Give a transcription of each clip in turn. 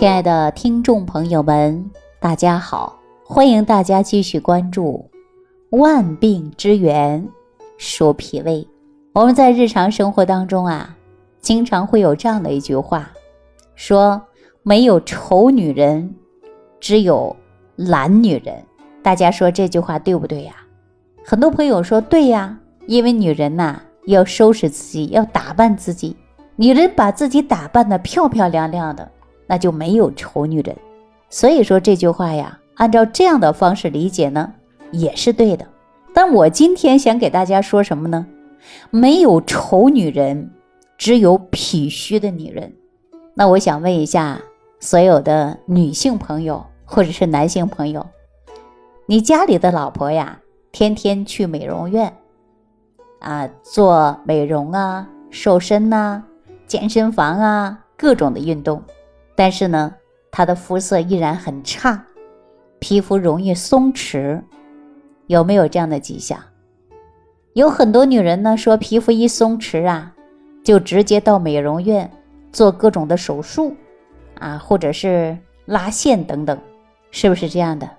亲爱的听众朋友们，大家好！欢迎大家继续关注《万病之源说脾胃》。我们在日常生活当中啊，经常会有这样的一句话，说没有丑女人，只有懒女人。大家说这句话对不对呀？很多朋友说对呀，因为女人呐要收拾自己，要打扮自己。女人把自己打扮的漂漂亮亮的。那就没有丑女人，所以说这句话呀，按照这样的方式理解呢，也是对的。但我今天想给大家说什么呢？没有丑女人，只有脾虚的女人。那我想问一下所有的女性朋友或者是男性朋友，你家里的老婆呀，天天去美容院啊做美容啊、瘦身呐、健身房啊，各种的运动。但是呢，她的肤色依然很差，皮肤容易松弛，有没有这样的迹象？有很多女人呢说，皮肤一松弛啊，就直接到美容院做各种的手术啊，或者是拉线等等，是不是这样的？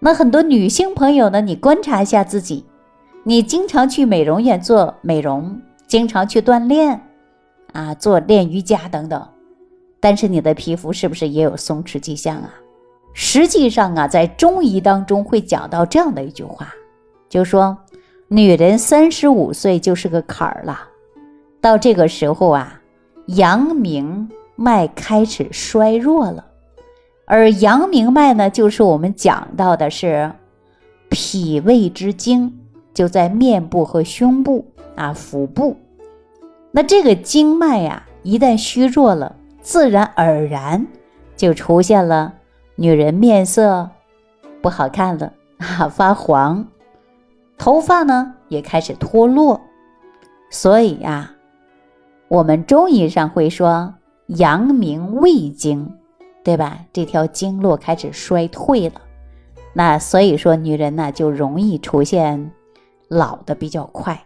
那很多女性朋友呢，你观察一下自己，你经常去美容院做美容，经常去锻炼啊，做练瑜伽等等。但是你的皮肤是不是也有松弛迹象啊？实际上啊，在中医当中会讲到这样的一句话，就说女人三十五岁就是个坎儿了，到这个时候啊，阳明脉开始衰弱了，而阳明脉呢，就是我们讲到的是脾胃之经，就在面部和胸部啊，腹部。那这个经脉呀，一旦虚弱了。自然而然就出现了女人面色不好看了啊，发黄，头发呢也开始脱落。所以呀，我们中医上会说阳明胃经，对吧？这条经络开始衰退了。那所以说，女人呢就容易出现老的比较快。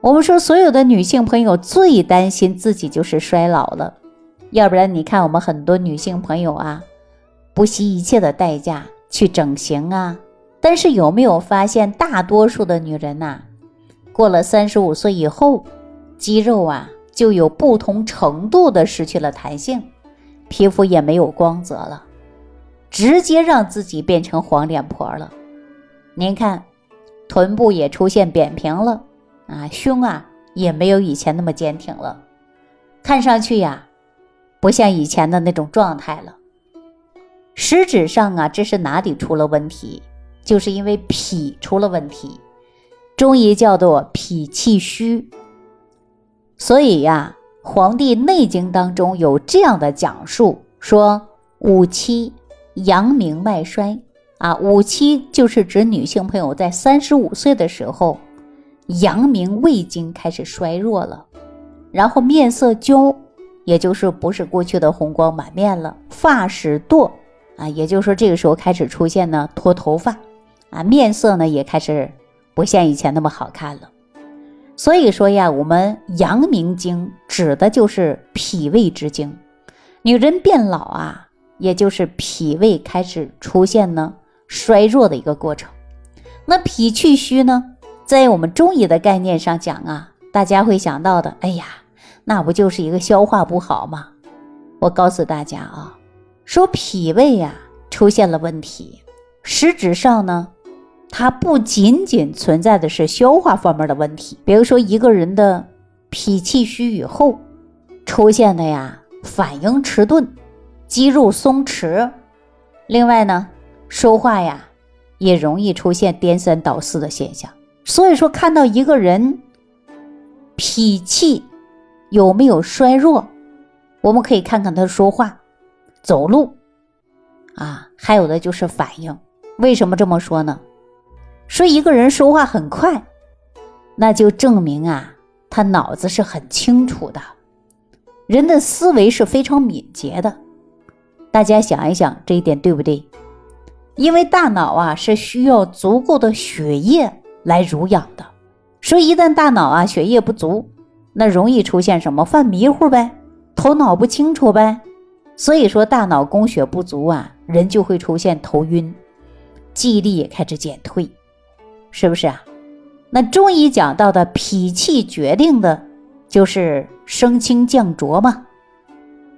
我们说，所有的女性朋友最担心自己就是衰老了。要不然你看，我们很多女性朋友啊，不惜一切的代价去整形啊。但是有没有发现，大多数的女人呐，过了三十五岁以后，肌肉啊就有不同程度的失去了弹性，皮肤也没有光泽了，直接让自己变成黄脸婆了。您看，臀部也出现扁平了啊，胸啊也没有以前那么坚挺了，看上去呀。不像以前的那种状态了。实质上啊，这是哪里出了问题？就是因为脾出了问题，中医叫做脾气虚。所以呀，《黄帝内经》当中有这样的讲述：说五七阳明脉衰啊，五七就是指女性朋友在三十五岁的时候，阳明胃经开始衰弱了，然后面色焦。也就是不是过去的红光满面了，发始堕啊，也就是说这个时候开始出现呢脱头发，啊面色呢也开始不像以前那么好看了。所以说呀，我们阳明经指的就是脾胃之经，女人变老啊，也就是脾胃开始出现呢衰弱的一个过程。那脾气虚呢，在我们中医的概念上讲啊，大家会想到的，哎呀。那不就是一个消化不好吗？我告诉大家啊，说脾胃呀出现了问题，实质上呢，它不仅仅存在的是消化方面的问题。比如说一个人的脾气虚以后出现的呀，反应迟钝，肌肉松弛，另外呢，说话呀也容易出现颠三倒四的现象。所以说，看到一个人脾气。有没有衰弱？我们可以看看他说话、走路，啊，还有的就是反应。为什么这么说呢？说一个人说话很快，那就证明啊，他脑子是很清楚的，人的思维是非常敏捷的。大家想一想，这一点对不对？因为大脑啊是需要足够的血液来濡养的，所以一旦大脑啊血液不足。那容易出现什么犯迷糊呗，头脑不清楚呗，所以说大脑供血不足啊，人就会出现头晕，记忆力也开始减退，是不是啊？那中医讲到的脾气决定的，就是升清降浊嘛。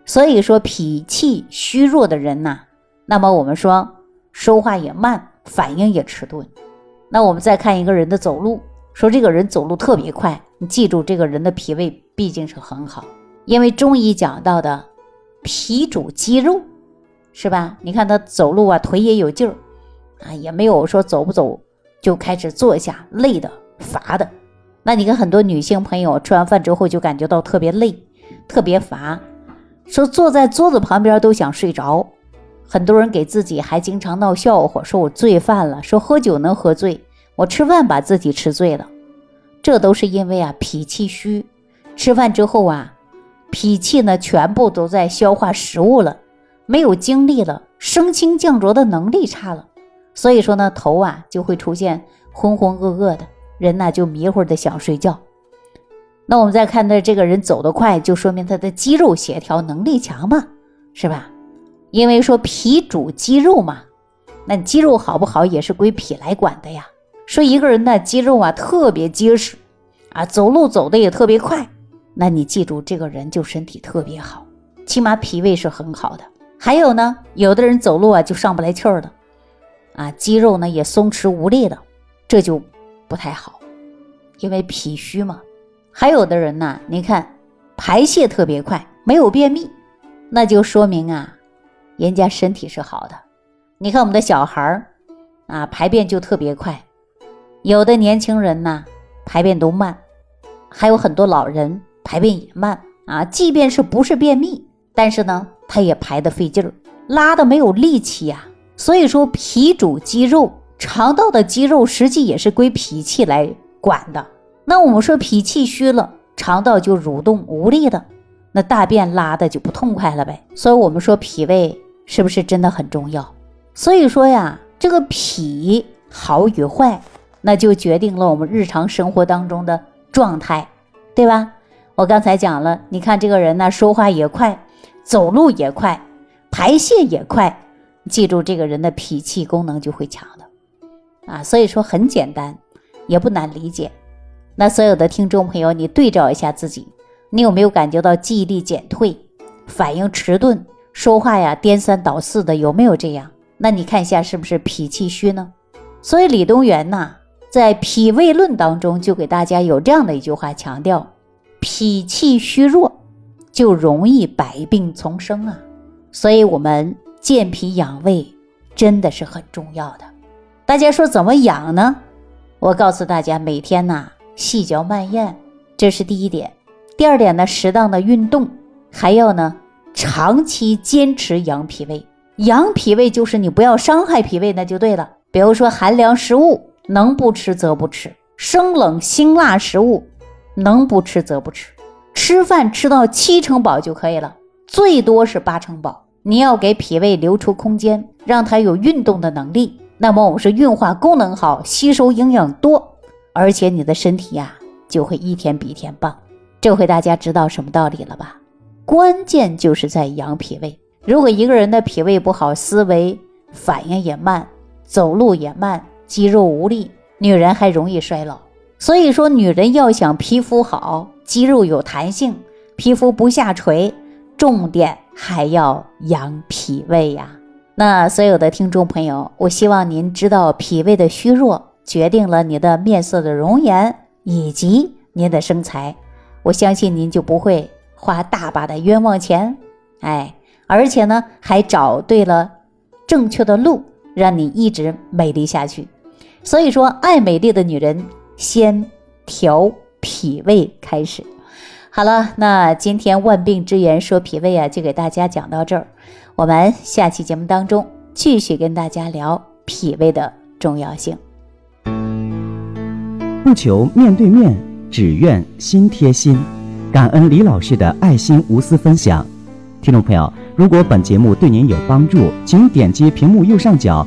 所以说脾气虚弱的人呐，那么我们说说话也慢，反应也迟钝。那我们再看一个人的走路，说这个人走路特别快，你记住这个人的脾胃毕竟是很好，因为中医讲到的脾主肌肉，是吧？你看他走路啊，腿也有劲儿啊，也没有说走不走就开始坐下累的。乏的，那你看很多女性朋友吃完饭之后就感觉到特别累，特别乏，说坐在桌子旁边都想睡着。很多人给自己还经常闹笑话，说我醉饭了，说喝酒能喝醉，我吃饭把自己吃醉了。这都是因为啊脾气虚，吃饭之后啊，脾气呢全部都在消化食物了，没有精力了，升清降浊的能力差了，所以说呢头啊就会出现浑浑噩噩的。人呢就迷糊的想睡觉，那我们再看他这个人走得快，就说明他的肌肉协调能力强嘛，是吧？因为说脾主肌肉嘛，那肌肉好不好也是归脾来管的呀。说一个人的肌肉啊特别结实啊，走路走的也特别快，那你记住这个人就身体特别好，起码脾胃是很好的。还有呢，有的人走路啊就上不来气儿的，啊，肌肉呢也松弛无力的，这就。不太好，因为脾虚嘛。还有的人呢，你看排泄特别快，没有便秘，那就说明啊，人家身体是好的。你看我们的小孩儿啊，排便就特别快。有的年轻人呢，排便都慢，还有很多老人排便也慢啊。即便是不是便秘，但是呢，他也排的费劲儿，拉的没有力气呀。所以说，脾主肌肉。肠道的肌肉实际也是归脾气来管的。那我们说脾气虚了，肠道就蠕动无力的，那大便拉的就不痛快了呗。所以，我们说脾胃是不是真的很重要？所以说呀，这个脾好与坏，那就决定了我们日常生活当中的状态，对吧？我刚才讲了，你看这个人呢，说话也快，走路也快，排泄也快，记住这个人的脾气功能就会强的。啊，所以说很简单，也不难理解。那所有的听众朋友，你对照一下自己，你有没有感觉到记忆力减退、反应迟钝、说话呀颠三倒四的？有没有这样？那你看一下是不是脾气虚呢？所以李东垣呐，在《脾胃论》当中就给大家有这样的一句话强调：脾气虚弱就容易百病丛生啊。所以，我们健脾养胃真的是很重要的。大家说怎么养呢？我告诉大家，每天呐细嚼慢咽，这是第一点。第二点呢，适当的运动，还要呢长期坚持养脾胃。养脾胃就是你不要伤害脾胃，那就对了。比如说寒凉食物能不吃则不吃，生冷辛辣食物能不吃则不吃。吃饭吃到七成饱就可以了，最多是八成饱。你要给脾胃留出空间，让它有运动的能力。那么我们说运化功能好，吸收营养多，而且你的身体呀就会一天比一天棒。这回大家知道什么道理了吧？关键就是在养脾胃。如果一个人的脾胃不好，思维反应也慢，走路也慢，肌肉无力，女人还容易衰老。所以说，女人要想皮肤好，肌肉有弹性，皮肤不下垂，重点还要养脾胃呀。那所有的听众朋友，我希望您知道，脾胃的虚弱决定了你的面色的容颜以及您的身材。我相信您就不会花大把的冤枉钱，哎，而且呢还找对了正确的路，让你一直美丽下去。所以说，爱美丽的女人先调脾胃开始。好了，那今天万病之源说脾胃啊，就给大家讲到这儿。我们下期节目当中继续跟大家聊脾胃的重要性。不求面对面，只愿心贴心。感恩李老师的爱心无私分享。听众朋友，如果本节目对您有帮助，请点击屏幕右上角